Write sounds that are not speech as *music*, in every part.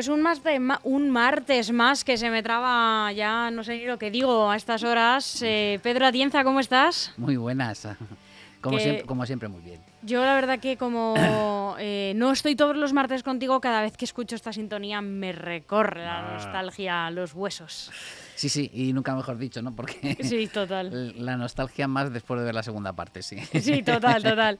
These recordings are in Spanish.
pues un, martes, un martes más que se me traba, ya no sé ni lo que digo a estas horas. Eh, Pedro Atienza, ¿cómo estás? Muy buenas. *laughs* Como, siempre, como siempre, muy bien. Yo la verdad que como *coughs* eh, no estoy todos los martes contigo, cada vez que escucho esta sintonía me recorre la ah. nostalgia a los huesos. Sí, sí, y nunca mejor dicho, ¿no? Porque *laughs* sí, total. *laughs* la nostalgia más después de ver la segunda parte, sí. Sí, total, total.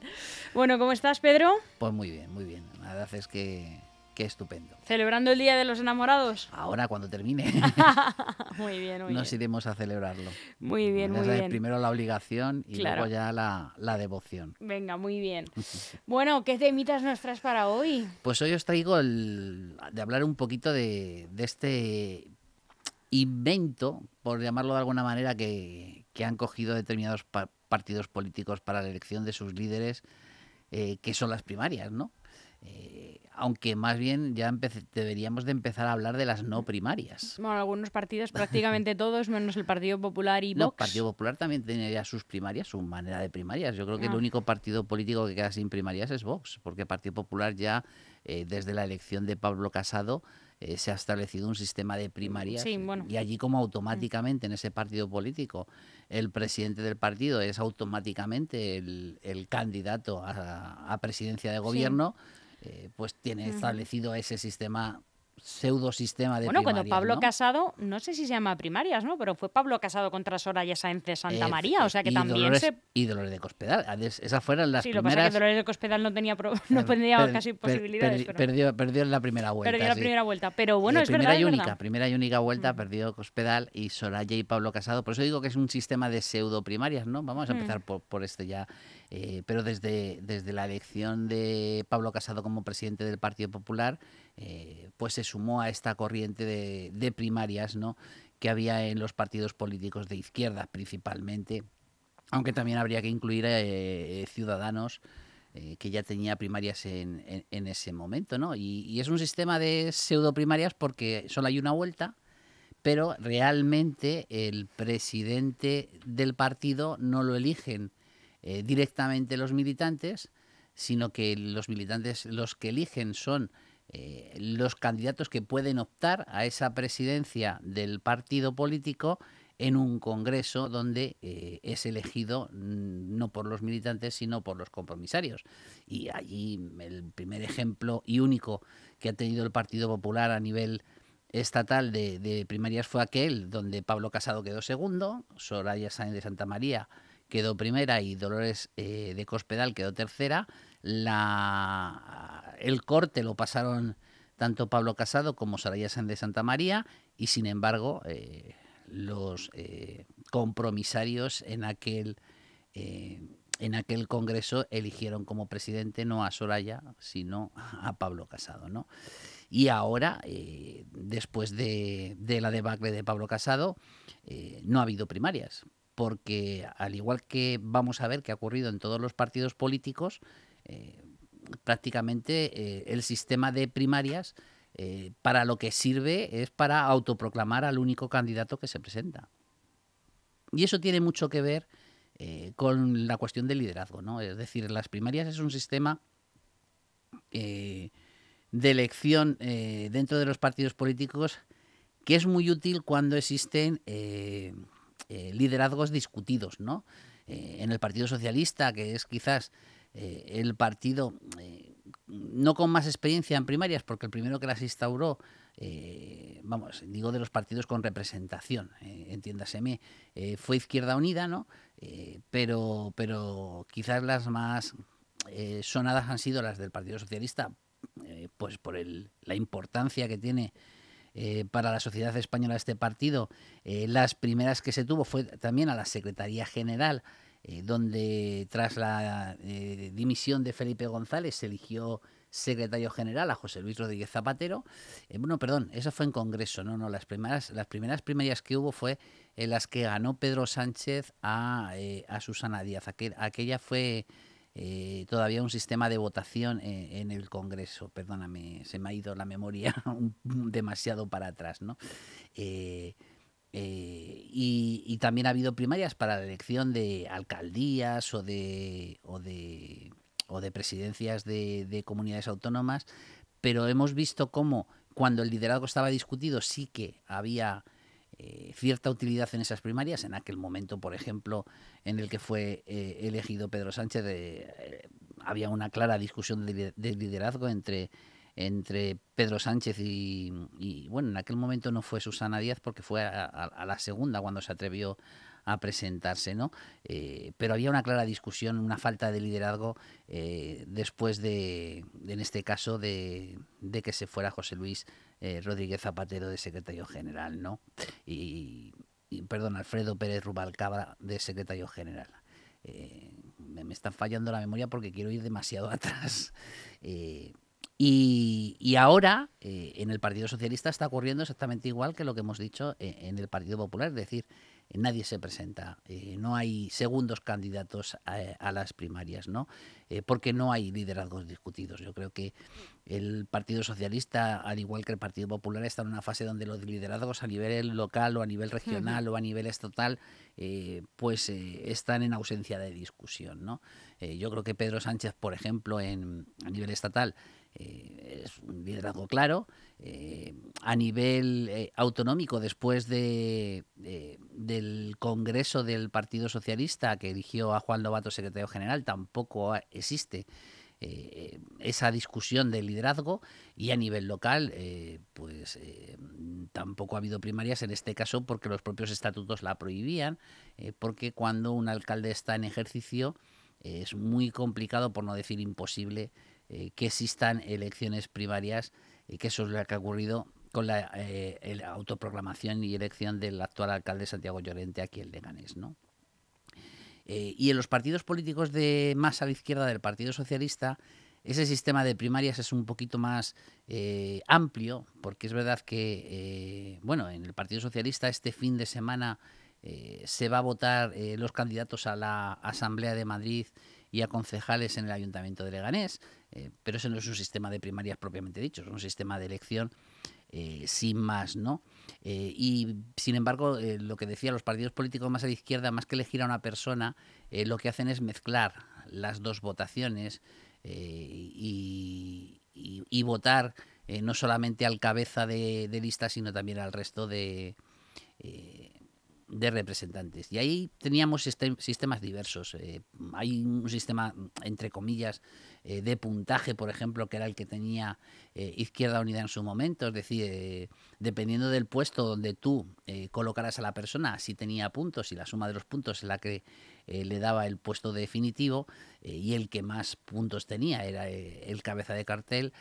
Bueno, ¿cómo estás, Pedro? Pues muy bien, muy bien. La verdad es que Qué estupendo. ¿Celebrando el Día de los Enamorados? Ahora, cuando termine. *laughs* muy bien, muy Nos iremos a celebrarlo. Muy bien, muy bien. Primero la obligación y luego ya la, devoción. Venga, muy bien. *laughs* bueno, ¿qué temitas nos traes para hoy? Pues hoy os traigo el, de hablar un poquito de, este invento, por llamarlo de alguna manera, que, han cogido determinados partidos políticos para la elección de sus líderes, eh, que son las primarias, ¿no? Eh, aunque más bien ya deberíamos de empezar a hablar de las no primarias. Bueno, algunos partidos, *laughs* prácticamente todos, menos el Partido Popular y Vox. No, el Partido Popular también tiene ya sus primarias, su manera de primarias. Yo creo que el ah. único partido político que queda sin primarias es Vox, porque el Partido Popular ya, eh, desde la elección de Pablo Casado, eh, se ha establecido un sistema de primarias y allí como automáticamente en ese partido político el presidente del partido es automáticamente el, candidato a, presidencia de gobierno. Eh, pues tiene establecido ese sistema pseudo sistema de Bueno, cuando Pablo Casado, no sé si se llama primarias, ¿no? Pero fue Pablo Casado contra Soraya Sáenz de Santa María, o sea que también se... Y Dolores de Cospedal, esas fueron las sí, primeras... Sí, lo que pasa es que Dolores de Cospedal no tenía, *laughs* no tenía casi posibilidades. perdió, perdió en la primera vuelta. Perdió la primera vuelta, pero bueno, es primera verdad. Y única, primera y única vuelta, mm. perdió Cospedal y Soraya y Pablo Casado. Por eso digo que es un sistema de pseudo primarias, ¿no? Vamos a mm. empezar por, por este ya. Eh, pero desde, desde la elección de Pablo Casado como presidente del Partido Popular, eh, pues se sumó a esta corriente de, primarias ¿no? que había en los partidos políticos de izquierda principalmente, aunque también habría que incluir eh, ciudadanos eh, que ya tenía primarias en, ese momento. ¿no? Y, es un sistema de pseudo primarias porque solo hay una vuelta, pero realmente el presidente del partido no lo eligen directamente los militantes, sino que los militantes los que eligen son eh, los candidatos que pueden optar a esa presidencia del partido político en un congreso donde eh, es elegido mm, no por los militantes sino por los compromisarios. Y allí el primer ejemplo y único que ha tenido el Partido Popular a nivel estatal de, primarias fue aquel donde Pablo Casado quedó segundo, Soraya Sáenz de Santa María quedó primera y Dolores eh, de Cospedal quedó tercera. La el corte lo pasaron tanto Pablo Casado como Soraya Sánchez de Santa María y sin embargo eh, los eh, compromisarios en aquel en aquel congreso eligieron como presidente no a Soraya sino a Pablo Casado ¿no? y ahora después de, de, la debacle de Pablo Casado no ha habido primarias porque al igual que vamos a ver que ha ocurrido en todos los partidos políticos prácticamente eh, el sistema de primarias eh, para lo que sirve es para autoproclamar al único candidato que se presenta. Y eso tiene mucho que ver eh, con la cuestión del liderazgo, ¿no? Es decir, las primarias es un sistema de elección dentro de los partidos políticos que es muy útil cuando existen liderazgos discutidos, ¿no? en el Partido Socialista, que es quizás eh, el partido, eh, no con más experiencia en primarias, porque el primero que las instauró, eh, vamos, digo de los partidos con representación, entiéndaseme, fue Izquierda Unida, ¿no? pero, pero quizás las más sonadas han sido las del Partido Socialista, pues por el, la importancia que tiene para la sociedad española este partido. las primeras que se tuvo fue también a la Secretaría General eh, donde tras la eh, dimisión de Felipe González se eligió secretario general a José Luis Rodríguez Zapatero. Eh, bueno, perdón, eso fue en Congreso, no, no, las primeras, las primeras primarias que hubo fue en las que ganó Pedro Sánchez a, Susana Díaz. aquella fue todavía un sistema de votación en el Congreso. Perdóname, se me ha ido la memoria *laughs* demasiado para atrás, ¿no? Eh, y, también ha habido primarias para la elección de alcaldías o de, o de, o de presidencias de, comunidades autónomas, pero hemos visto cómo cuando el liderazgo estaba discutido sí que había eh, cierta utilidad en esas primarias. En aquel momento, por ejemplo, en el que fue eh, elegido Pedro Sánchez, eh, había una clara discusión de, liderazgo entre, entre Pedro Sánchez y, bueno, en aquel momento no fue Susana Díaz porque fue a la segunda cuando se atrevió a presentarse, ¿no? Pero había una clara discusión, una falta de liderazgo después de, en este caso, de, que se fuera José Luis eh, Rodríguez Zapatero de secretario general, ¿no? Y, perdón, Alfredo Pérez Rubalcaba de secretario general. me, me están fallando la memoria porque quiero ir demasiado *laughs* atrás. Y, ahora en el Partido Socialista está ocurriendo exactamente igual que lo que hemos dicho en el Partido Popular, es decir, nadie se presenta, eh, no hay segundos candidatos a, las primarias, ¿no? Eh, porque no hay liderazgos discutidos. Yo creo que el Partido Socialista, al igual que el Partido Popular, está en una fase donde los liderazgos a nivel local o a nivel regional o a nivel estatal, eh, pues están en ausencia de discusión, ¿no? yo creo que Pedro Sánchez, por ejemplo, en, a nivel estatal, es un liderazgo claro. Eh, a nivel eh, autonómico, después de, del Congreso del Partido Socialista que eligió a Juan Lobato secretario general, tampoco existe eh, esa discusión de liderazgo y a nivel local, pues tampoco ha habido primarias en este caso porque los propios estatutos la prohibían, porque cuando un alcalde está en ejercicio es muy complicado, por no decir imposible, que existan elecciones primarias que eso es lo que ha ocurrido con la, eh, autoproclamación y elección del actual alcalde Santiago Llorente aquí en Leganés, ¿no? Eh, y en los partidos políticos de más a la izquierda del Partido Socialista, ese sistema de primarias es un poquito más eh, amplio, porque es verdad que, bueno, en el Partido Socialista este fin de semana se va a votar los candidatos a la Asamblea de Madrid y a concejales en el Ayuntamiento de Leganés, eh, pero ese no es un sistema de primarias propiamente dicho, es un sistema de elección eh, sin más, ¿no? Eh, y sin embargo, lo que decía los partidos políticos más a la izquierda, más que elegir a una persona, lo que hacen es mezclar las dos votaciones y, votar no solamente al cabeza de, de, lista, sino también al resto de de representantes. Y ahí teníamos sistemas diversos. Eh, hay un sistema, entre comillas, eh, de puntaje, por ejemplo, que era el que tenía eh, Izquierda Unida en su momento. Es decir, dependiendo del puesto donde tú colocaras a la persona, si tenía puntos y la suma de los puntos la que le daba el puesto definitivo y el que más puntos tenía era el cabeza de cartel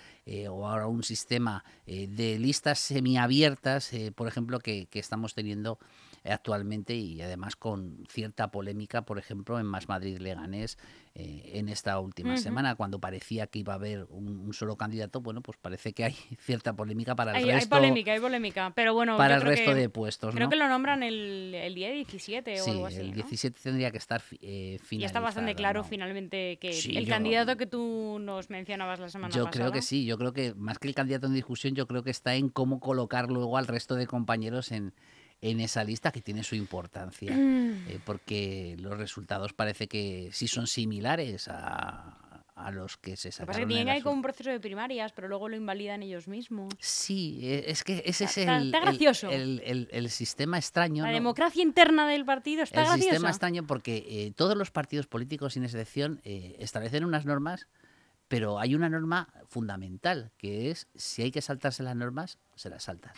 o ahora un sistema de listas semiabiertas, por ejemplo, que estamos teniendo actualmente y además con cierta polémica, por ejemplo, en Más Madrid Leganés eh, en esta última semana, cuando parecía que iba a haber un, solo candidato, bueno, pues parece que hay *laughs* cierta polémica para el resto. Hay polémica, hay polémica, pero bueno. Para el resto de puestos. Creo que lo nombran el, el día 17 o algo así. El 17 tendría que estar eh, Y está bastante claro finalmente que el candidato que tú nos mencionabas la semana yo pasada. Yo creo que sí, yo creo que más que el candidato en discusión, yo creo que está en cómo colocar luego al resto de compañeros en en esa lista que tiene su importancia, mm. eh, porque los resultados parece que sí son similares a, los que se sacaron. Pasa que tienen ahí como un proceso de primarias, pero luego lo invalidan ellos mismos. Sí, e, es que ese es el, gracioso. El, sistema extraño. La democracia interna del partido está graciosa. El sistema extraño porque eh, todos los partidos políticos, sin excepción, eh, establecen unas normas, pero hay una norma fundamental, que es si hay que saltarse las normas, se las saltan.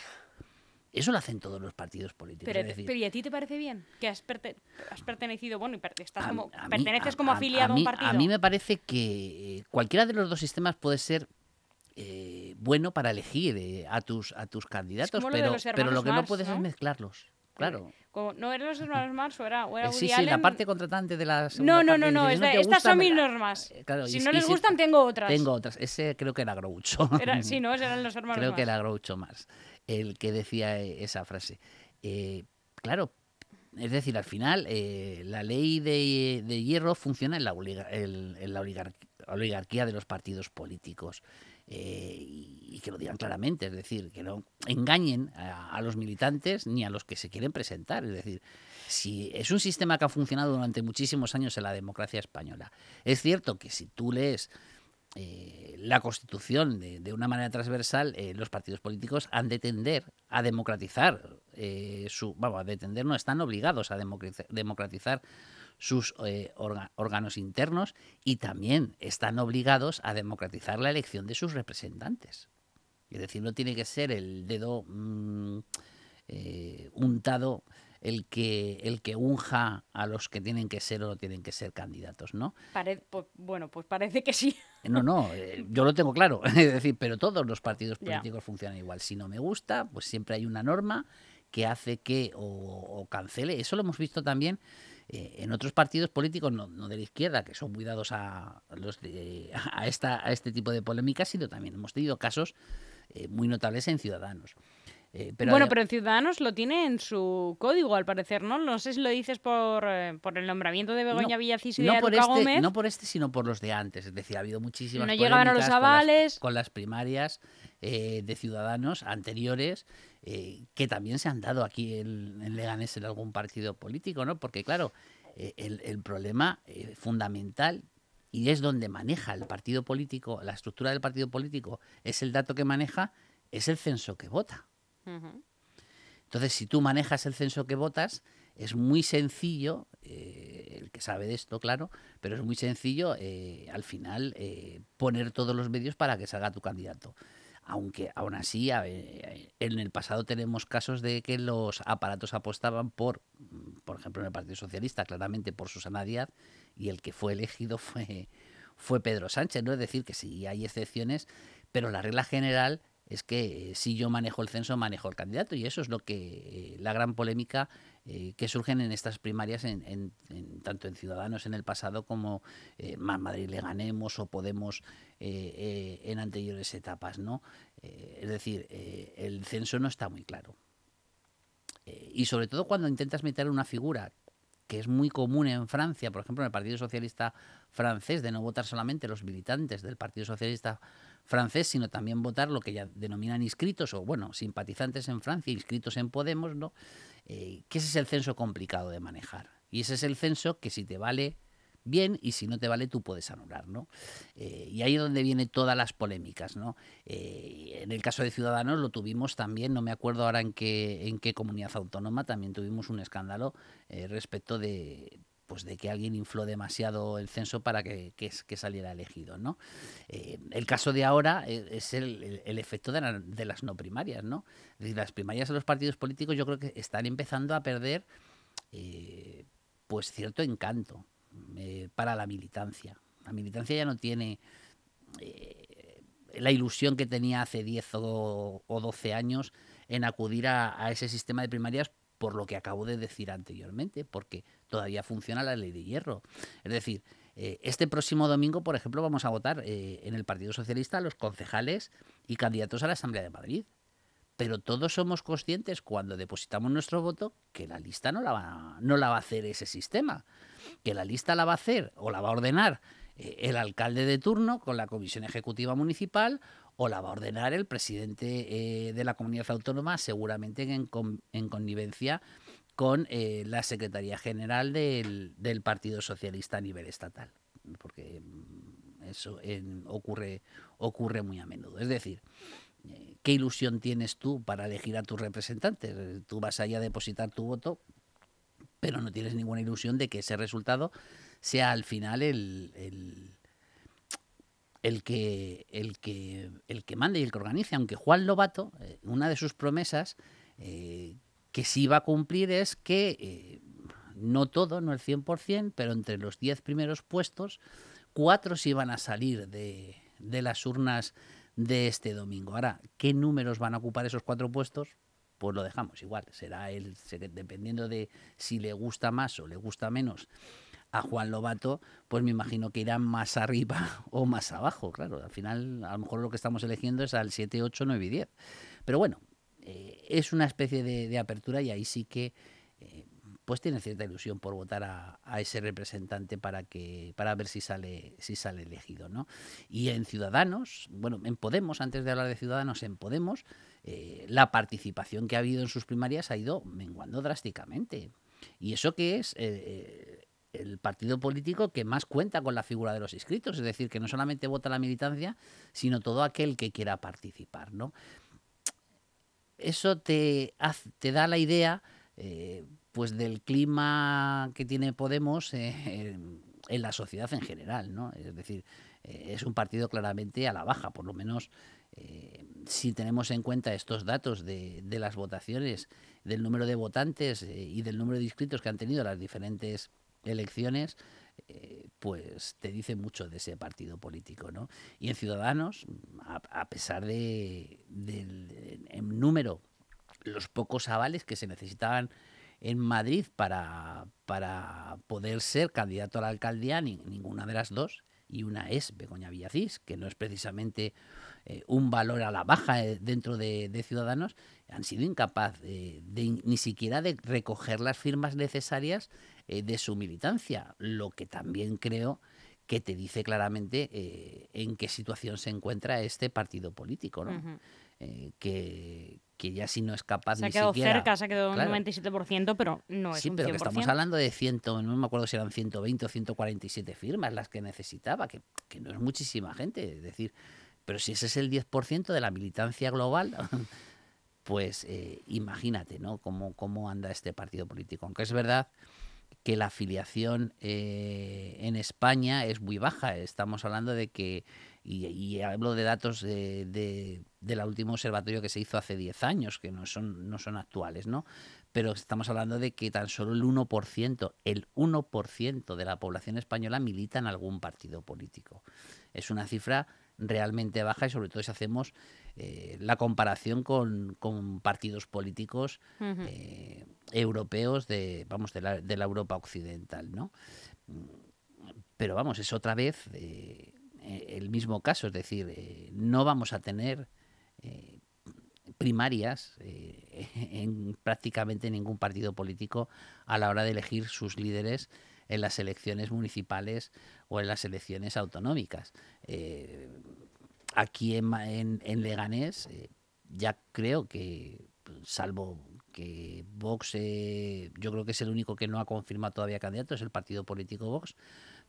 Eso lo hacen todos los partidos políticos. Pero, ¿y a ti te parece bien? Que has, pertenecido, bueno, y estás como, perteneces como afiliado a, un partido. A mí me parece que eh, cualquiera de los dos sistemas puede ser eh, bueno para elegir eh, a, tus, a tus candidatos, pero, pero lo que no puedes es mezclarlos. Claro. Como, ¿No eran los hermanos Marx o era, o era Sí, sí, la parte contratante de las. No, no, no, no, estas son mis normas. si no les gustan, tengo otras. Tengo otras. Ese creo que era Groucho. sí, no, eran los hermanos Creo que era Groucho más el que decía eh, esa frase. Eh, claro, es decir, al final eh, la ley de, hierro funciona en la, en, la oligarquía de los partidos políticos. y, que lo digan claramente, es decir, que no engañen a, los militantes ni a los que se quieren presentar. Es decir, si es un sistema que ha funcionado durante muchísimos años en la democracia española. Es cierto que si tú lees eh, la Constitución de, una manera transversal, eh, los partidos políticos han de tender a democratizar eh, su. Vamos, a tender, no están obligados a democratizar sus órganos internos y también están obligados a democratizar la elección de sus representantes. Es decir, no tiene que ser el dedo mm, untado el que, el que unja a los que tienen que ser o no tienen que ser candidatos, ¿no? Pues, bueno, pues parece que sí. No, no, eh, yo lo tengo claro. *laughs* es decir, pero todos los partidos políticos funcionan igual. Si no me gusta, pues siempre hay una norma que hace que o, cancele. Eso lo hemos visto también eh, en otros partidos políticos, no, de la izquierda, que son muy dados a, los a, esta, a este tipo de polémicas, sino también hemos tenido casos eh, muy notables en Ciudadanos. Eh, bueno, pero en Ciudadanos lo tiene en su código, al parecer, ¿no? No sé si lo dices por, eh, por el nombramiento de Begoña no, y de no por este, Gómez. No por este, sino por los de antes. Es decir, ha habido muchísimas no llegaban a los avales. Con las, primarias eh, de Ciudadanos anteriores que también se han dado aquí en, en, Leganés en algún partido político, ¿no? Porque, claro, el, el, problema fundamental y es donde maneja el partido político, la estructura del partido político, es el dato que maneja, es el censo que vota. Entonces, si tú manejas el censo que votas, es muy sencillo, eh, el que sabe de esto, claro, pero es muy sencillo eh, al final eh, poner todos los medios para que salga tu candidato. Aunque aún así, en el pasado tenemos casos de que los aparatos apostaban por, por ejemplo, en el Partido Socialista, claramente por Susana Díaz, y el que fue elegido *laughs* fue, fue Pedro Sánchez, ¿no? Es decir, que sí hay excepciones, pero la regla general es que eh, si yo manejo el censo, manejo el candidato. Y eso es lo que eh, la gran polémica eh, que surgen en estas primarias, en, tanto en Ciudadanos en el pasado como Más Madrid le ganemos o Podemos en anteriores etapas. ¿no? es decir, el censo no está muy claro. y sobre todo cuando intentas meter una figura que es muy común en Francia, por ejemplo, en el Partido Socialista francés, de no votar solamente los militantes del Partido Socialista francés, sino también votar lo que ya denominan inscritos o, bueno, simpatizantes en Francia, inscritos en Podemos, ¿no? Eh, que ese es el censo complicado de manejar. Y ese es el censo que si te vale bien y si no te vale tú puedes anular, ¿no? Eh, y ahí es donde vienen todas las polémicas, ¿no? Eh, en el caso de Ciudadanos lo tuvimos también, no me acuerdo ahora en qué, en qué comunidad autónoma, también tuvimos un escándalo respecto de pues de que alguien infló demasiado el censo para que, saliera elegido, ¿no? Eh, el caso de ahora e, es el, efecto de, las no primarias, ¿no? las primarias de los partidos políticos yo creo que están empezando a perder eh, pues cierto encanto eh, para la militancia. La militancia ya no tiene la ilusión que tenía hace 10 o, 12 años en acudir a, a ese sistema de primarias por lo que acabo de decir anteriormente, porque todavía funciona la ley de hierro. Es decir, eh, este próximo domingo, por ejemplo, vamos a votar eh, en el Partido Socialista los concejales y candidatos a la Asamblea de Madrid. Pero todos somos conscientes cuando depositamos nuestro voto que la lista no la va, no la va a hacer ese sistema, que la lista la va a hacer o la va a ordenar eh, el alcalde de turno con la comisión ejecutiva municipal o la va a ordenar el presidente de la comunidad autónoma, seguramente en, en connivencia con eh, la Secretaría General del, Partido Socialista a nivel estatal, porque mm, eso ocurre, ocurre muy a menudo. Es decir, eh, ¿qué ilusión tienes tú para elegir a tus representantes? Tú vas allá a depositar tu voto, pero no tienes ninguna ilusión de que ese resultado sea al final el el que, el que, el que mande y el que organice, aunque Juan Lobato, eh, una de sus promesas que sí va a cumplir es que, eh, no todo, no el 100%, pero entre los 10 primeros puestos, cuatro sí van a salir de, de las urnas de este domingo. Ahora, ¿qué números van a ocupar esos cuatro puestos? Pues lo dejamos igual. Será él, dependiendo de si le gusta más o le gusta menos a Juan Lobato, pues me imagino que irán más arriba *laughs* o más abajo. Claro, al final a lo mejor lo que estamos eligiendo es al 7, 8, 9 y 10. Pero bueno, eh, es una especie de, apertura y ahí sí que eh, pues tiene cierta ilusión por votar a, ese representante para que para ver si sale si sale elegido, ¿no? Y en Ciudadanos, bueno, en Podemos, antes de hablar de Ciudadanos, en Podemos, eh, la participación que ha habido en sus primarias ha ido menguando drásticamente. Y eso que es el partido político que más cuenta con la figura de los inscritos, es decir, que no solamente vota la militancia, sino todo aquel que quiera participar, ¿no? Eso te, te da la idea eh, pues del clima que tiene Podemos eh, *laughs* en la sociedad en general, ¿no? Es decir, eh, es un partido claramente a la baja, por lo menos si tenemos en cuenta estos datos de, de, las votaciones, del número de votantes y del número de inscritos que han tenido las diferentes elecciones, pues te dice mucho de ese partido político, ¿no? Y en Ciudadanos, a, pesar de, en número, los pocos avales que se necesitaban en Madrid para, para poder ser candidato a la alcaldía, ni, ninguna de las dos, y una es Begoña Villacís, que no es precisamente eh, un valor a la baja eh, dentro de, Ciudadanos, han sido incapaces de, ni siquiera de recoger las firmas necesarias eh, de su militancia, lo que también creo que te dice claramente en qué situación se encuentra este partido político, ¿no? que, que ya si no es capaz se ha quedado cerca, se ha quedado un 97%, pero no es sí, un 100%. pero que estamos hablando de 100, no me acuerdo si eran 120 o 147 firmas las que necesitaba, que, que no es muchísima gente, es decir, pero si ese es el 10% de la militancia global, *laughs* pues eh, imagínate, ¿no? Cómo, cómo anda este partido político. Aunque es verdad que la afiliación eh, en España es muy baja. Estamos hablando de que y, hablo de datos de, de, del último observatorio que se hizo hace 10 años, que no son, no son actuales, ¿no? Pero estamos hablando de que tan solo el 1%, el 1% de la población española milita en algún partido político. Es una cifra realmente baja y sobre todo si hacemos eh, la comparación con, con partidos políticos eh, europeos de, vamos, de la, de la Europa occidental, ¿no? Pero vamos, es otra vez eh, el mismo caso, es decir, no vamos a tener primarias *laughs* en prácticamente ningún partido político a la hora de elegir sus líderes en las elecciones municipales o en las elecciones autonómicas. Aquí en, en, Leganés ya creo que, salvo que Vox, yo creo que es el único que no ha confirmado todavía candidato, es el partido político Vox,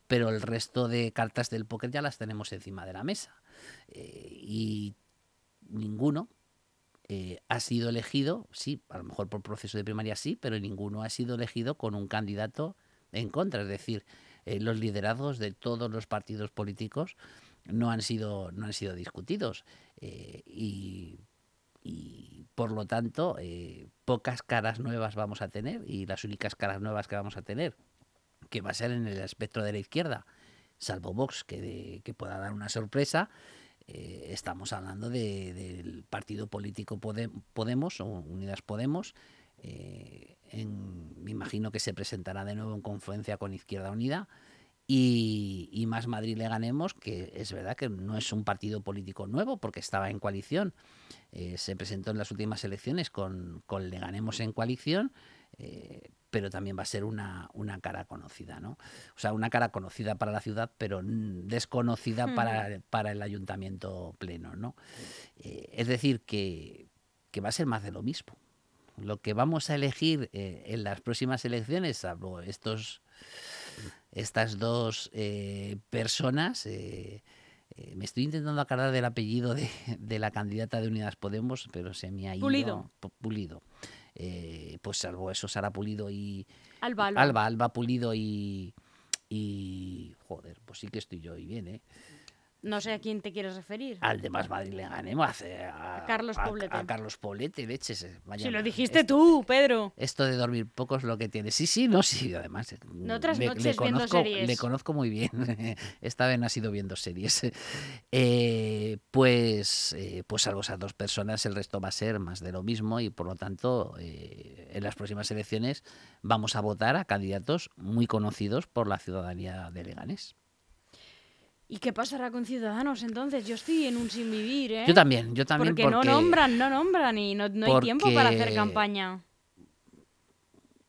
pero el resto de cartas del póker ya las tenemos encima de la mesa. Eh, y ninguno eh, ha sido elegido, sí, a lo mejor por proceso de primaria sí, pero ninguno ha sido elegido con un candidato en contra. Es decir, eh, los liderazgos de todos los partidos políticos no han sido, no han sido discutidos. y, y, por lo tanto, pocas caras nuevas vamos a tener y las únicas caras nuevas que vamos a tener que va a ser en el espectro de la izquierda, salvo Vox, que, que pueda dar una sorpresa. Eh, estamos hablando del partido político Podemos o Unidas Podemos. Eh, me imagino que se presentará de nuevo en confluencia con Izquierda Unida. Y, Más Madrid le ganemos, que es verdad que no es un partido político nuevo porque estaba en coalición. Eh, se presentó en las últimas elecciones con, con Le ganemos en coalición pero también va a ser una, una, cara conocida, ¿no? O sea, una cara conocida para la ciudad, pero desconocida hmm. para, para, el ayuntamiento pleno, ¿no? Eh, es decir, que, que, va a ser más de lo mismo. Lo que vamos a elegir eh, en las próximas elecciones, salvo estos, estas dos eh, personas, me estoy intentando acordar del apellido de, de, la candidata de Unidas Podemos, pero se me ha ido. Pulido. Pulido. Eh, pues salvo eso, Sara Pulido y... Alba, Alba. Alba, Pulido y... Y... Joder, pues sí que estoy yo y bien, ¿eh? No sé a quién te quieres referir. Al de Más Madrid le ganemos. A, a, Carlos Poblete. A, Carlos Poblete, leches. Eh, si lo dijiste tú, Pedro. Esto de dormir poco es lo que tiene. Sí, sí, no, sí, además. Eh, no otras le, noches conozco, viendo series. Le conozco muy bien. *laughs* Esta vez no ha sido viendo series. *laughs* Eh, pues, eh, pues salvo esas dos personas, el resto va a ser más de lo mismo y por lo tanto, eh, en las próximas elecciones vamos a votar a candidatos muy conocidos por la ciudadanía de Leganés. ¿Y qué pasará con Ciudadanos entonces? Yo estoy en un sin vivir, ¿eh? Yo también, yo también. Porque, no nombran, no nombran y no, hay tiempo para hacer campaña.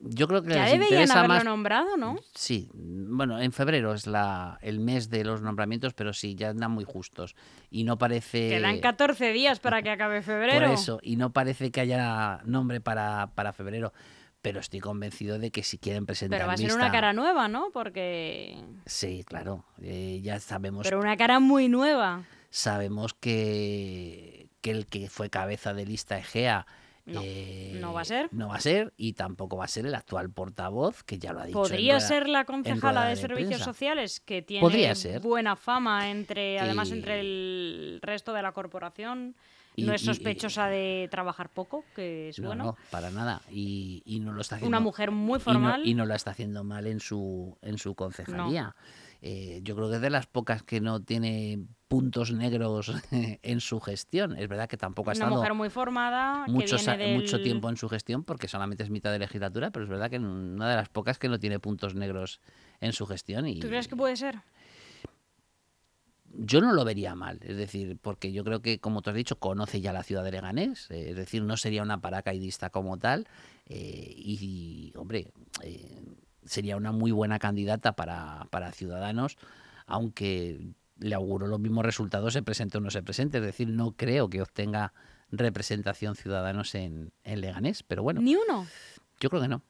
Yo creo que ya les deberían haberlo más... nombrado, ¿no? Sí, bueno, en febrero es la, el mes de los nombramientos, pero sí, ya andan muy justos. Y no parece... Quedan 14 días para que acabe febrero. Por eso, y no parece que haya nombre para, para febrero pero estoy convencido de que si quieren presentar Pero va a ser lista- una cara nueva, ¿no? Porque... Sí, claro, eh, ya sabemos Pero una cara muy nueva. sabemos que, que el que fue cabeza de lista Egea No, eh, no va a ser. No va a ser y tampoco va a ser el actual portavoz, que ya lo ha dicho. Podría rueda- ser la concejala de servicios prensa. sociales, que tiene Podría ser. buena fama entre, además Y- entre el resto de la corporación. Y- no es y- sospechosa de trabajar poco, que es No, bueno. no, para nada. Y, y no lo está haciendo. Una mujer muy y no- formal. Y no, la está haciendo mal en su, en su concejalía. Eh, yo creo que es de las pocas que no tiene puntos negros *laughs* en su gestión. Es verdad que tampoco ha Una estado mujer muy formada, muchos que viene del... mucho tiempo en su gestión porque solamente es mitad de legislatura, pero es verdad que una de las pocas que no tiene puntos negros en su gestión. Y ¿Tú crees que puede ser? Yo no lo vería mal, es decir, porque yo creo que, como tú has dicho, conoce ya la ciudad de Leganés, eh, es decir, no sería una paracaidista como tal, eh, y, hombre, eh, sería una muy buena candidata para, para Ciudadanos, aunque le auguro los mismos resultados, se presente o no se presente, es decir, no creo que obtenga representación Ciudadanos en, en Leganés, pero bueno, Ni uno. yo creo que no.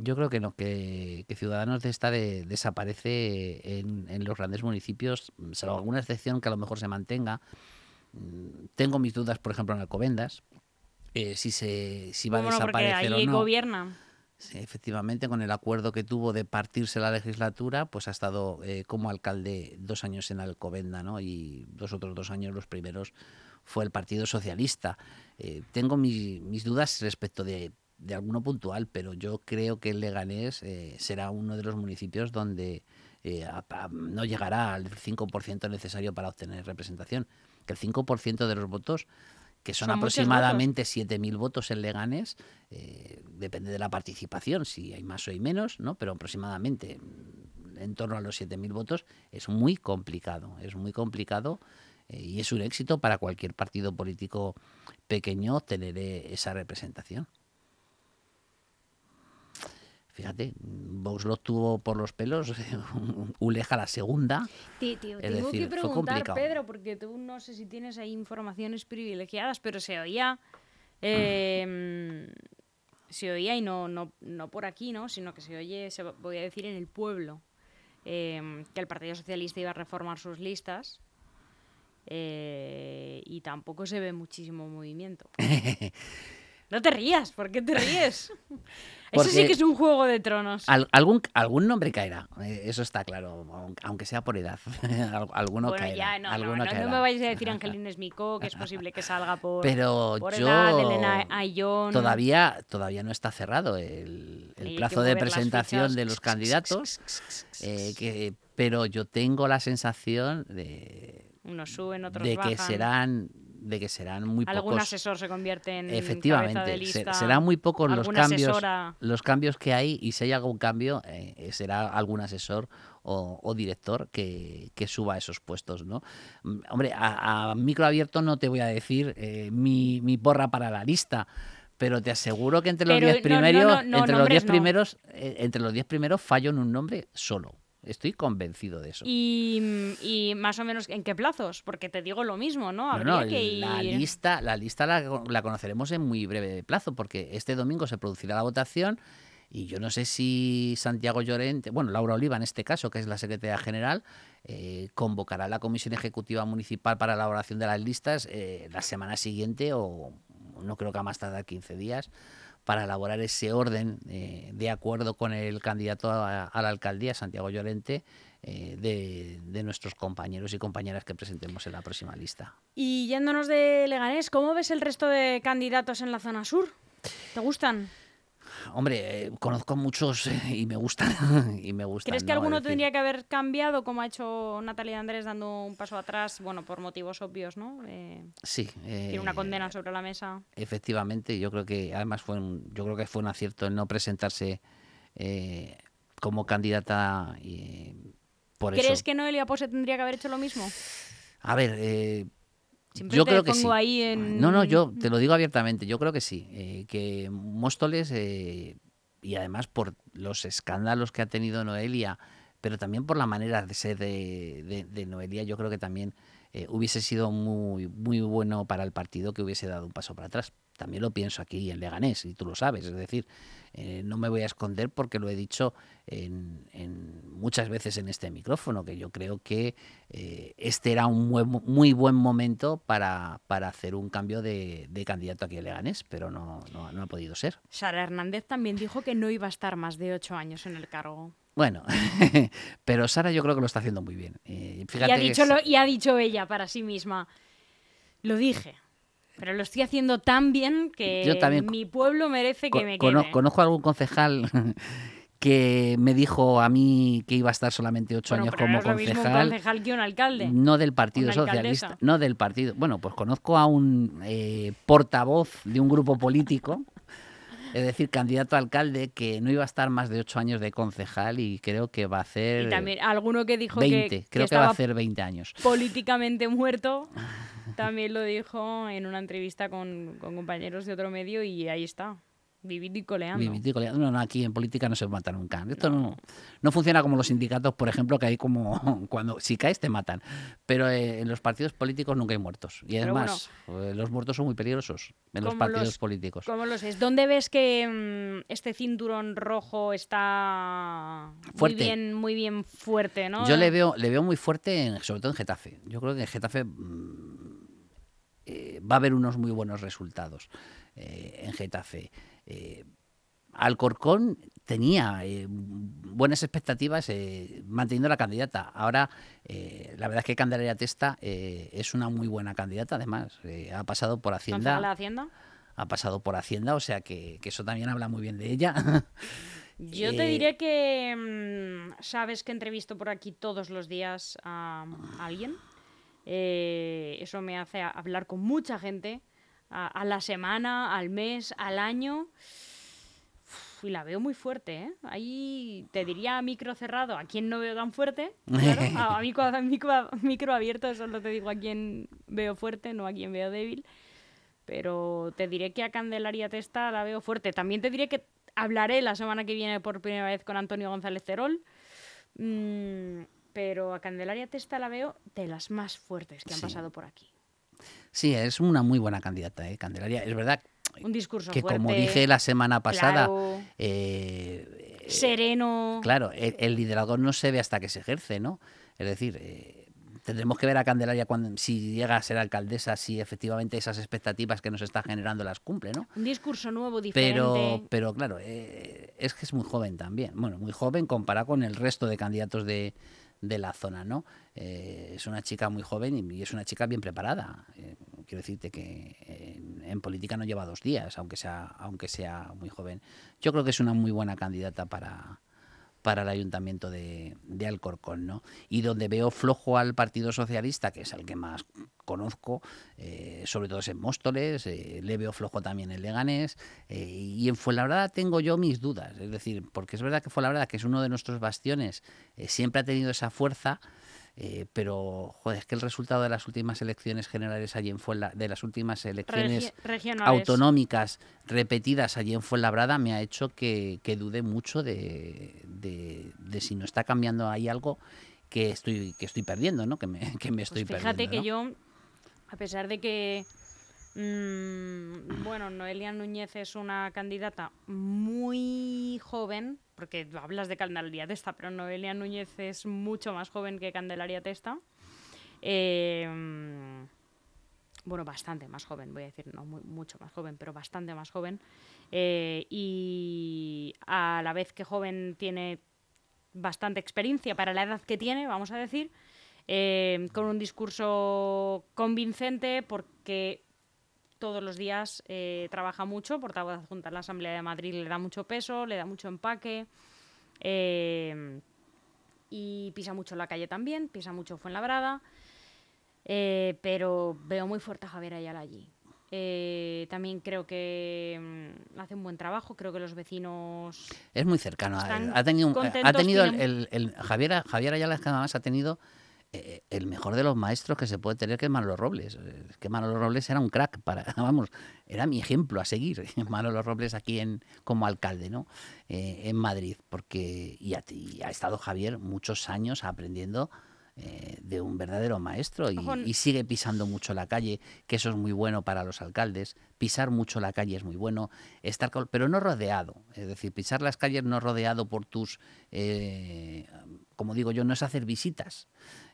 Yo creo que no, que, que Ciudadanos de esta de- desaparece en, en los grandes municipios, salvo alguna excepción que a lo mejor se mantenga. Mm, Tengo mis dudas, por ejemplo, en Alcobendas, eh, si, se, si va a porque desaparecer o no. gobierna. Sí, efectivamente, con el acuerdo que tuvo de partirse la legislatura, pues ha estado eh, como alcalde dos años en Alcobenda, ¿no? Y los otros dos años, los primeros, fue el Partido Socialista. Eh, tengo mis, mis dudas respecto de, de alguno puntual, pero yo creo que el Leganés eh, será uno de los municipios donde eh, a- a- no llegará al 5% necesario para obtener representación. Que el 5% de los votos que son, Son aproximadamente 7.000 votos en Leganés, eh, depende de la participación, si hay más o hay menos, ¿no? pero aproximadamente mm, en torno a los 7.000 votos es muy complicado, es muy complicado y es un éxito para cualquier partido político pequeño tener eh, esa representación. Fíjate, Vox lo tuvo por los pelos, *laughs* Uleja la segunda, Te, te- Es tengo decir, que preguntar. Pedro, porque tú no sé si tienes ahí informaciones privilegiadas, pero se oía. eh, se oía y no, no, no por aquí, ¿no? Sino que se oye, se voy a decir en el pueblo, eh, que el Partido Socialista iba a reformar sus listas. eh, y tampoco se ve muchísimo movimiento. *laughs* No te rías, ¿por qué te ríes? *laughs* Eso sí que es un juego de tronos. Al- algún, algún nombre caerá, eh, eso está claro, aun- aunque sea por edad. *laughs* Al- alguno bueno, caerá. ya, no, no, alguno no, no caerá. me vais a decir *laughs* Angelina Esmicó, que es posible que salga por, Pero por yo edad, Elena Ayón. todavía, todavía no está cerrado el, plazo de presentación de los candidatos, eh, que, pero yo tengo la sensación de, Unos suben, otros de bajan. que serán de que serán muy Algún pocos asesor se convierte en cabeza de efectivamente lista. serán muy pocos los cambios asesora. los cambios que hay y si hay algún cambio eh, será algún asesor o, o director que, que suba esos puestos no Mm, hombre a, a micro abierto no te voy a decir eh, mi, mi porra para la lista pero te aseguro que entre los Pero 10 no, no, primeros entre los nombres 10 no. primeros eh, entre los 10 primeros fallo en un nombre solo estoy convencido de eso Y, y más o menos en qué plazos, porque te digo lo mismo, ¿no? No, Habría no, que ir. la lista, la lista la, la conoceremos en muy breve plazo, porque este domingo se producirá la votación y yo no sé si Santiago Llorente, bueno, Laura Oliva en este caso, que es la secretaria general, eh, convocará a la Comisión Ejecutiva Municipal para la elaboración de las listas eh, la semana siguiente o no creo que a más tardar 15 días para elaborar ese orden eh, de acuerdo con el candidato a, la alcaldía, Santiago Llorente, eh, de nuestros compañeros y compañeras que presentemos en la próxima lista. Y yéndonos de Leganés, ¿cómo ves el resto de candidatos en la zona sur? ¿Te gustan? Hombre, eh, conozco muchos eh, y me gustan. *laughs* y me gustan ¿Crees que ¿no? alguno decir, tendría que haber cambiado, como ha hecho Natalia Andrés, dando un paso atrás, bueno, por motivos obvios, ¿no? Eh, Sí. tiene una eh, condena sobre la mesa. Efectivamente, yo creo que además fue un, yo creo que fue un acierto el no presentarse eh, como candidata y por ¿Crees eso. que Noelia Pose tendría que haber hecho lo mismo? A ver, eh, Siempre yo te creo que pongo sí. ahí en... No, no, yo te lo digo abiertamente, yo creo que sí, eh, que Móstoles eh, y además por los escándalos que ha tenido Noelia, pero también por la manera de ser de, de- de Noelia, yo creo que también eh, hubiese sido muy, muy bueno para el partido que hubiese dado un paso para atrás. También lo pienso aquí en Leganés, y tú lo sabes. Es decir, eh, no me voy a esconder porque lo he dicho en, muchas veces en este micrófono, que yo creo que eh, este era un muy, buen momento para, para hacer un cambio de, candidato aquí en Leganés, pero no, no, ha podido ser. Sara Hernández también dijo que no iba a estar más de ocho años en el cargo. Bueno, *laughs* pero Sara yo creo que lo está haciendo muy bien. Eh, y, ha dicho y ha dicho ella para sí misma, lo dije. Pero lo estoy haciendo tan bien que mi pueblo merece que me quede. Conozco a algún concejal *laughs* que me dijo a mí que iba a estar solamente ocho años como concejal. Mismo un concejal que un alcalde. No del Partido Socialista, no del partido. Bueno, pues conozco a un eh, portavoz de un grupo político, es decir, candidato a alcalde que no iba a estar más de ocho años de concejal y creo que va a hacer. Y también alguno que dijo 20, que, creo que, va a hacer 20 años. Políticamente muerto. *laughs* También lo dijo en una entrevista con, con compañeros de otro medio y ahí está. Vivir y coleando. Vivir y coleando. No, no, aquí en política no se mata nunca. Esto no. no, funciona como los sindicatos, por ejemplo, que hay como *laughs* cuando si caes te matan. Pero eh, en los partidos políticos nunca hay muertos. Y además, eh, los muertos son muy peligrosos en los partidos políticos. ¿Cómo lo sé? ¿Dónde ves que mm, este cinturón rojo está muy bien, muy bien fuerte, ¿no? Yo le veo, le veo muy fuerte, sobre todo en Getafe. Yo creo que en Getafe mm, eh, va a haber unos muy buenos resultados en Getafe. Eh, Alcorcón tenía eh, buenas expectativas eh, manteniendo la candidata. Ahora, la verdad es que Candelaria Testa es una muy buena candidata, además. ha pasado por Hacienda. la Hacienda? Ha pasado por Hacienda, o sea que, eso también habla muy bien de ella. *laughs* Yo te diré que mm, sabes que entrevisto por aquí todos los días a, alguien. eso me hace hablar con mucha gente a, la semana, al mes, al año. y la veo muy fuerte, ¿eh? Ahí te diría micro cerrado, a quien no veo tan fuerte. Claro, a, micro, micro, abierto, solo te digo a quien veo fuerte, no a quien veo débil. Pero te diré que a Candelaria Testa la veo fuerte. También te diré que hablaré la semana que viene por primera vez con Antonio González Cerol. Mm, pero a Candelaria Testa la veo de las más fuertes que han pasado por aquí. Sí, es una muy buena candidata, ¿eh? Candelaria. Es verdad un discurso que fuerte, como dije la semana pasada, eh, sereno. Claro, el, liderazgo no se ve hasta que se ejerce, ¿no? Es decir, eh, tendremos que ver a Candelaria cuando si llega a ser alcaldesa, si efectivamente esas expectativas que nos está generando las cumple, ¿no? Un discurso nuevo, diferente. Pero, pero claro, eh, es que es muy joven también. Bueno, muy joven comparado con el resto de candidatos de, de la zona, ¿no? Eh, es una chica muy joven y, es una chica bien preparada. Eh, quiero decirte que en, política no lleva dos días, aunque sea, aunque sea muy joven. Yo creo que es una muy buena candidata para, para el ayuntamiento de, Alcorcón, ¿no? Y donde veo flojo al Partido Socialista, que es el que más conozco, eh, sobre todo es en Móstoles, eh, le veo flojo también en Leganés, eh, y en Fuenlabrada tengo yo mis dudas, es decir, porque es verdad que Fuenlabrada, que es uno de nuestros bastiones, siempre ha tenido esa fuerza, eh, pero, joder, es que el resultado de las últimas elecciones generales allí en Fuenla, de las últimas elecciones autonómicas repetidas allí en Fuenlabrada me ha hecho que, dude mucho de, si no está cambiando ahí algo que estoy, que estoy perdiendo, ¿no? Que me, *laughs* que me estoy pues fíjate que yo, a pesar de que Mm, bueno, Noelia Núñez es una candidata muy joven, porque hablas de Candelaria Testa, pero Noelia Núñez es mucho más joven que Candelaria Testa. Em, bueno, bastante más joven, voy a decir, no mucho más joven, pero bastante más joven. Eh, y a la vez que joven tiene bastante experiencia para la edad que tiene, vamos a decir, em, con un discurso convincente porque todos los días eh, trabaja mucho, portavoz adjunta en la Asamblea de Madrid le da mucho peso, le da mucho empaque. Eh, y pisa mucho la calle también, pisa mucho Fuenlabrada. Eh, pero veo muy fuerte a Javier Ayala allí. Eh, también creo que mm, hace un buen trabajo, creo que los vecinos... Es muy cercano. Ha tenido, ha tenido el, Javier, Javier Ayala además ha tenido eh, el mejor de los maestros que se puede tener que es Manolo Robles. Que Manolo Robles era un crack para, *laughs* vamos, era mi ejemplo a seguir. *laughs* Manolo Robles aquí en como alcalde, ¿no? Eh, en Madrid, porque y ha, estado Javier muchos años aprendiendo eh, de un verdadero maestro y, sigue pisando mucho la calle, que eso es muy bueno para los alcaldes. Pisar mucho la calle es muy bueno, estar pero no rodeado. Es decir, pisar las calles no rodeado por tus, eh, como digo yo, no es hacer visitas.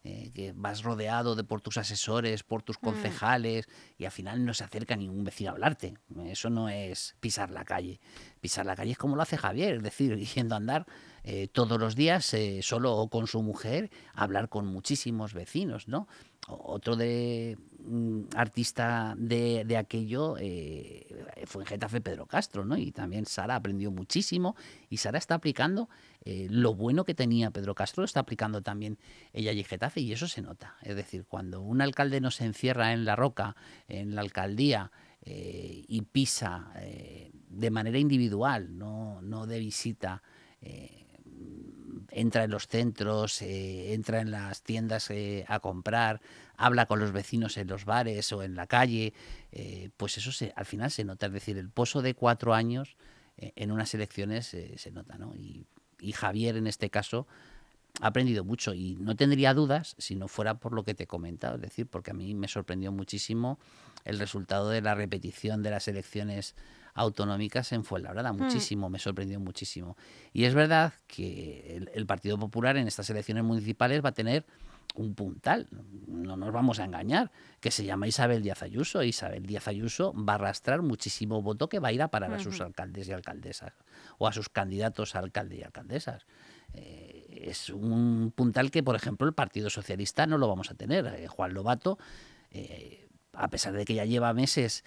Eh, que vas rodeado de por tus asesores, por tus mm. concejales, y al final no se acerca ningún vecino a hablarte. Eso no es pisar la calle. Pisar la calle es como lo hace Javier, es decir, *laughs* yendo a andar eh, todos los días eh, solo con su mujer, hablar con muchísimos vecinos, ¿no? Otro de mm, artista de, de aquello eh, fue en Getafe Pedro Castro, ¿no? Y también Sara aprendió muchísimo y Sara está aplicando lo bueno que tenía Pedro Castro, lo está aplicando también ella y Getafe y eso se nota. Es decir, cuando un alcalde no se encierra en la roca, en la alcaldía, y pisa de manera individual, no, no de visita, entra en los centros, eh, entra en las tiendas eh, a comprar, habla con los vecinos en los bares o en la calle, eh, pues eso se, al final se nota. Es decir, el pozo de cuatro años en unas elecciones se nota, ¿no? Y, y, Javier, en este caso, ha aprendido mucho y no tendría dudas si no fuera por lo que te he comentado. Es decir, porque a mí me sorprendió muchísimo el resultado de la repetición de las elecciones autonómicas en Fuenlabrada. Hmm. Muchísimo, me sorprendió muchísimo. Y es verdad que el, Partido Popular en estas elecciones municipales va a tener un puntal, no nos vamos a engañar, que se llama Isabel Díaz Ayuso. Isabel Díaz Ayuso va a arrastrar muchísimo voto que va a ir a parar a sus alcaldes y alcaldesas, o a sus candidatos a alcalde y alcaldesas. Eh, es un puntal que, por ejemplo, el Partido Socialista no lo vamos a tener. Eh, Juan Lobato, eh, a pesar de que ya lleva meses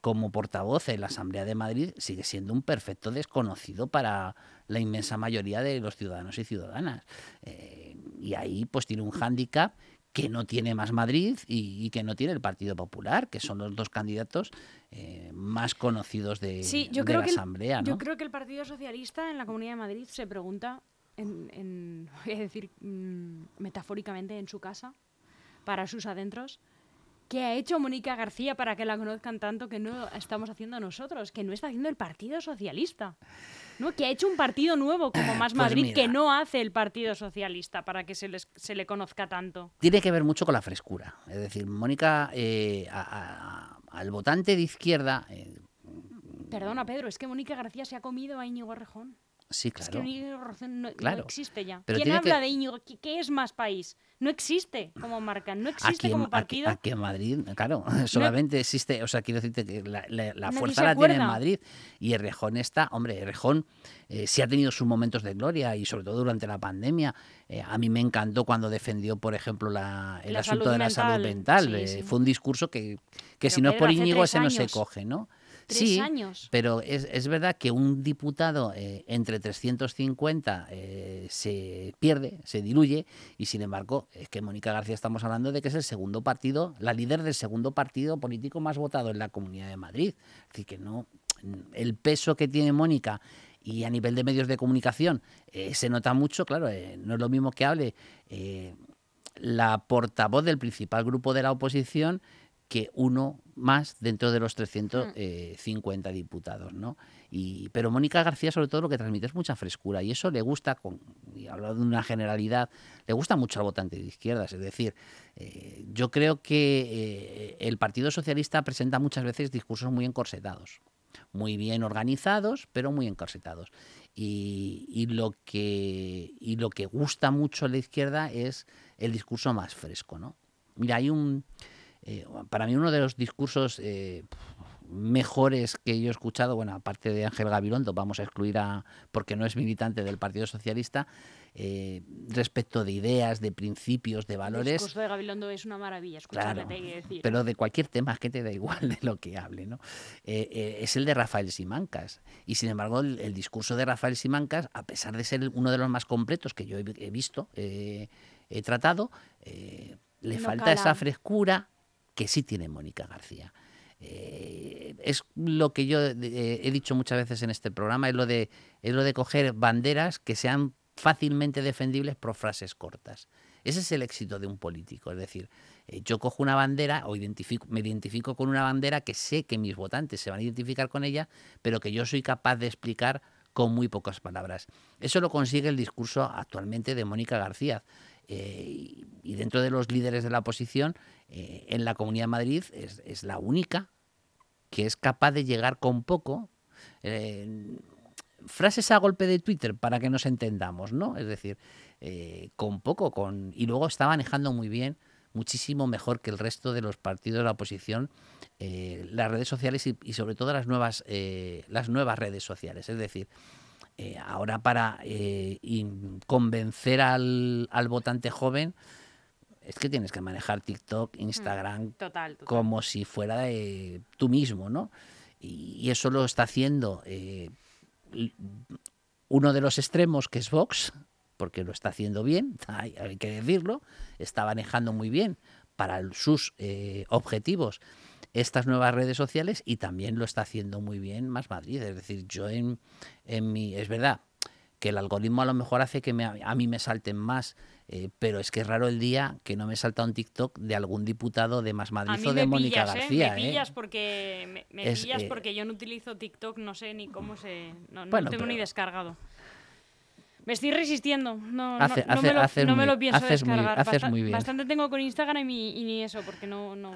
como portavoz en la Asamblea de Madrid sigue siendo un perfecto desconocido para la inmensa mayoría de los ciudadanos y ciudadanas. Eh, y ahí pues tiene un hándicap que no tiene más Madrid y, que no tiene el Partido Popular, que son los dos candidatos eh, más conocidos de, la Asamblea. Yo creo que el Partido Socialista en la Comunidad de Madrid se pregunta, en, *laughs* voy a decir mm, metafóricamente, en su casa, para sus adentros, ¿Qué ha hecho Mónica García para que la conozcan tanto que no estamos haciendo nosotros? Que no está haciendo el Partido Socialista. ¿no? Que ha hecho un partido nuevo como *clears throat* Más pues Madrid que no hace el Partido Socialista para que se, se le conozca tanto. Tiene que ver mucho con la frescura. Es decir, Mónica, eh, al votante de izquierda... Eh, Perdona, Pedro, es que Mónica García se ha comido a Íñigo Rejón. Sí, claro. Es que Íñigo no, existe ya. ¿Quién habla de Íñigo? ¿Qué, es más país? No existe como marca, no existe como partido. Aquí, en Madrid, claro, *laughs* solamente existe, o sea, quiero decirte que la, fuerza la tiene en Madrid. Y Errejón está, hombre, Errejón eh, sí ha tenido sus momentos de gloria y sobre todo durante la pandemia. Eh, a mí me encantó cuando defendió, por ejemplo, el asunto de la salud mental. Eh, fue un discurso que, que si no es por Íñigo, ese no se coge, ¿no? Sí, años. Pero es, es, verdad que un diputado eh, entre 350 eh, se pierde, se diluye, y sin embargo, es que Mónica García estamos hablando de que es el segundo partido, la líder del segundo partido político más votado en la Comunidad de Madrid. Es decir, que no, el peso que tiene Mónica y a nivel de medios de comunicación eh, se nota mucho, claro, no es lo mismo que hable la portavoz del principal grupo de la oposición que uno más dentro de los 350 mm. eh, diputados, ¿no? Y, pero Mónica García, sobre todo, lo que transmite es mucha frescura y eso le gusta, con, y hablo de una generalidad, le gusta mucho al votante de izquierdas. Es decir, eh, yo creo que eh, el Partido Socialista presenta muchas veces discursos muy encorsetados, muy bien organizados, pero muy encorsetados. Y, y, lo que, y lo que gusta mucho a la izquierda es el discurso más fresco, ¿no? Mira, hay un eh, para mí uno de los discursos eh, mejores que yo he escuchado, bueno, aparte de Ángel Gabilondo, vamos a excluir a, porque no es militante del Partido Socialista, eh, respecto de ideas, de principios, de valores. El discurso de Gabilondo es una maravilla, escucharle, claro, decir. Pero de cualquier tema que te da igual *laughs* de lo que hable, ¿no? es el de Rafael Simancas. Y sin embargo, el, discurso de Rafael Simancas, a pesar de ser uno de los más completos que yo he, visto, he tratado, le falta esa frescura, que sí tiene Mónica García. Eh, es lo que yo eh, he dicho muchas veces en este programa, es lo, de, es lo de coger banderas que sean fácilmente defendibles por frases cortas. Ese es el éxito de un político. Es decir, eh, yo cojo una bandera o identifico, me identifico con una bandera que sé que mis votantes se van a identificar con ella, pero que yo soy capaz de explicar con muy pocas palabras. Eso lo consigue el discurso actualmente de Mónica García. y dentro de los líderes de la oposición, eh, en la Comunidad de Madrid es, es, la única que es capaz de llegar con poco. Eh, frases a golpe de Twitter para que nos entendamos, ¿no? Es decir, con poco, con y luego está manejando muy bien muchísimo mejor que el resto de los partidos de la oposición eh, las redes sociales y, sobre todo las nuevas, eh, las nuevas redes sociales. Es decir, eh, ahora para convencer al, al, votante joven es que tienes que manejar TikTok, mm, Instagram, como si fuera de tú mismo, ¿no? Y, eso lo está haciendo uno de los extremos, que es Vox, porque lo está haciendo bien, *laughs* hay, que decirlo, está manejando muy bien para sus eh, objetivos estas nuevas redes sociales y también lo está haciendo muy bien Más Madrid. Es decir, yo en, en mi... Es verdad que el algoritmo a lo mejor hace que a mí me salten más, eh, pero es que es raro el día que no me salta un TikTok de algún diputado de Más Madrid o de Mónica ¿eh? García. Me pillas, porque, me, pillas porque yo no utilizo TikTok, no sé ni cómo se... No, no tengo ni descargado. Me estoy resistiendo. No, no, me, lo, pienso descargar. Bastante tengo con Instagram y, ni eso, porque no, no,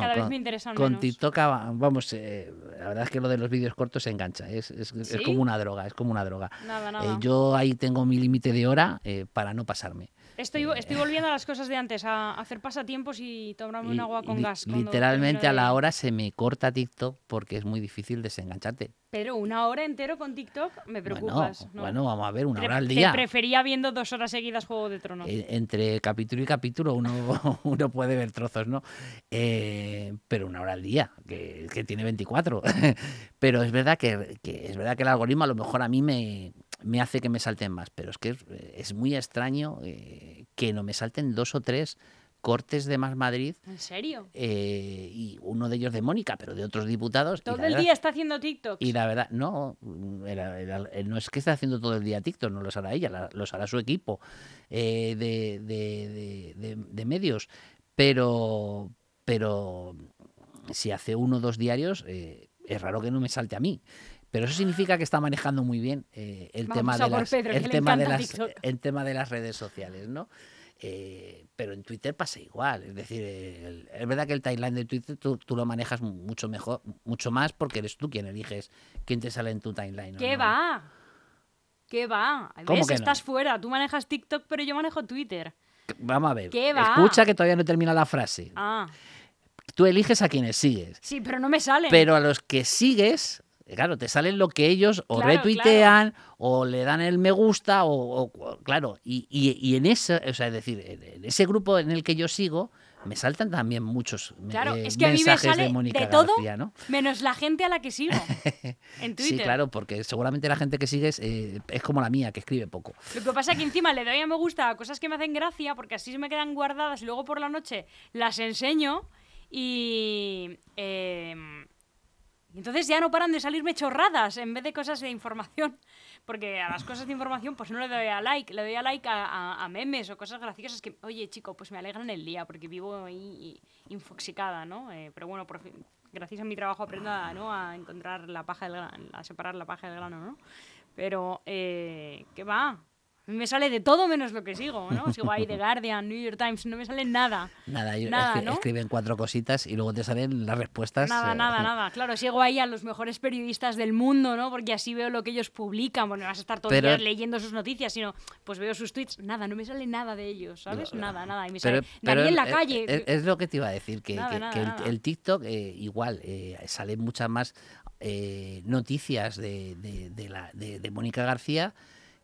cada vez me interesan Con TikTok, vamos, eh, la verdad es que lo de los vídeos cortos se engancha. Es, es, como una droga, es como una droga. Nada, nada. Eh, yo ahí tengo mi límite de hora eh, para no pasarme. Estoy, estoy volviendo a las cosas de antes, a hacer pasatiempos y tomarme un agua con gas. Literalmente a la hora se me corta TikTok porque es muy difícil desengancharte. Pero una hora entero con TikTok me preocupas. Bueno, vamos a ver, una hora al día. Te prefería viendo dos horas seguidas Juego de Tronos. Eh, entre capítulo y capítulo uno, *laughs* uno puede ver trozos, ¿no? Eh, pero una hora al día, que, que tiene 24. *laughs* pero es verdad que, que, es verdad que el algoritmo a lo mejor a mí me, me hace que me salten más, pero es que es, muy extraño eh, que no me salten dos o tres cortes de Más Madrid. ¿En serio? Eh, y uno de ellos de Mónica, pero de otros diputados. Todo el día está haciendo TikTok. Y la verdad, no, no es que esté haciendo todo el día TikTok, no los hará ella, los hará su equipo eh, de, medios. Pero, pero si hace uno o dos diarios, es raro que no me salte a mí. Pero eso significa que está manejando muy bien eh, el, tema de, las, el, tema de las, el tema de las redes sociales, ¿no? Eh, pero en Twitter pasa igual. Es decir, es verdad que el timeline de Twitter tú, lo manejas mucho mejor, mucho más porque eres tú quien eliges quién te sale en tu timeline. ¿Qué va? ¿Qué va? ¿Ves? Que Estás fuera. Tú manejas TikTok, pero yo manejo Twitter. Vamos a ver. ¿Qué va? Escucha que todavía no termina la frase. Ah. Tú eliges a quienes sigues. Sí, pero no me sale. Pero a los que sigues claro, te salen lo que ellos o retuitean o le dan el me gusta o, claro, y, en ese, o sea, es decir, en ese grupo en el que yo sigo, me saltan también muchos claro, eh, es que mensajes a mí me sale de Mónica de todo, García, ¿no? Menos la gente a la que sigo *laughs* en Twitter. Sí, claro, porque seguramente la gente que sigues eh, es como la mía, que escribe poco. Lo que pasa es que encima le doy a me gusta a cosas que me hacen gracia, porque así se me quedan guardadas y luego por la noche las enseño y... Eh, entonces ya no paran de salirme chorradas en vez de cosas de información. Porque a las cosas de información pues no le doy a like, le doy a like a, memes o cosas graciosas que, oye chico, pues me alegran el día porque vivo ahí infoxicada, ¿no? Eh, pero bueno, por gracias a mi trabajo aprendo a, ¿no? a encontrar la paja del grano, a separar la paja del grano, ¿no? Pero, eh, ¿qué va? Me sale de todo menos lo que sigo, ¿no? Sigo ahí The Guardian, New York Times, no me sale nada. Nada, nada escriben cuatro cositas y luego te salen las respuestas. Nada, eh, nada, *laughs* nada. Claro, sigo ahí a los mejores periodistas del mundo, ¿no? Porque así veo lo que ellos publican. Bueno, no vas a estar todo el día leyendo sus noticias, sino pues veo sus tweets. Nada, no me sale nada de ellos, ¿sabes? nada, nada. Y me sale en la calle. Es, lo que te iba a decir, que, el, TikTok eh, igual eh, salen muchas más noticias de, de, la, de Mónica García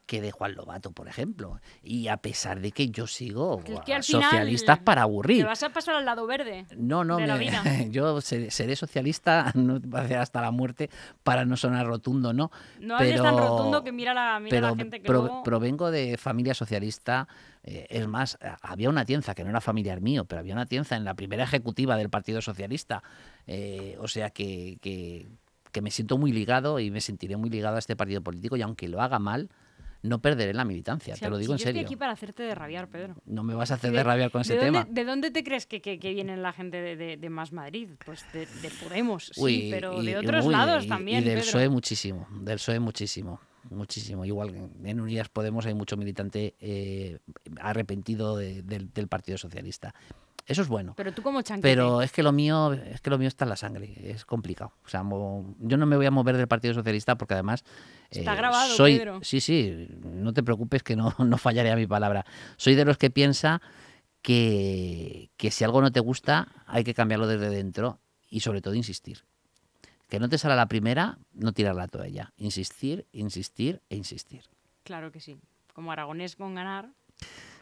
que de Juan Lobato, por ejemplo. Y a pesar de que yo sigo socialistas para aburrir. Te vas a pasar al lado verde. No, no, *laughs* yo seré, socialista *laughs* hasta la muerte para no sonar rotundo, ¿no? No hables tan rotundo que mira la, la gente que provengo de familia socialista. Eh, es más, había una tienza que no era familiar mío, pero había una tienza en la primera ejecutiva del Partido Socialista. Eh, o sea que, que, que me siento muy ligado y me sentiré muy ligado a este partido político y aunque lo haga mal, no perderé la militancia, te lo digo en serio. Estoy aquí para hacerte de rabiar, Pedro. No me vas a hacer de, rabiar con ese tema. ¿De dónde te crees que, que, viene la gente de, Más Madrid? Pues de, Podemos, sí, pero de otros lados también. Y del PSOE muchísimo, del PSOE muchísimo. muchísimo. Igual en Unidas Podemos hay mucho militante eh, arrepentido de- del, del Partido Socialista. Eso es bueno. Pero tú como chanquete. Pero es que lo mío, es que lo mío está en la sangre, es complicado. O sea, yo no me voy a mover del Partido Socialista porque además eh, Está grabado, soy, Pedro. sí, sí, no te preocupes que no, *laughs* no fallaré a mi palabra. Soy de los que piensa que, que si algo no te gusta hay que cambiarlo desde dentro y sobre todo insistir. Que no te sale a la primera, no tirar la toalla. Insistir, insistir e insistir. Claro que sí. Como aragonés con ganar.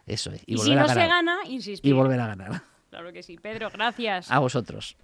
Eso es. Y, Y, si no se gana, insistir. y volver a ganar. Claro que sí. Pedro, gracias. A vosotros.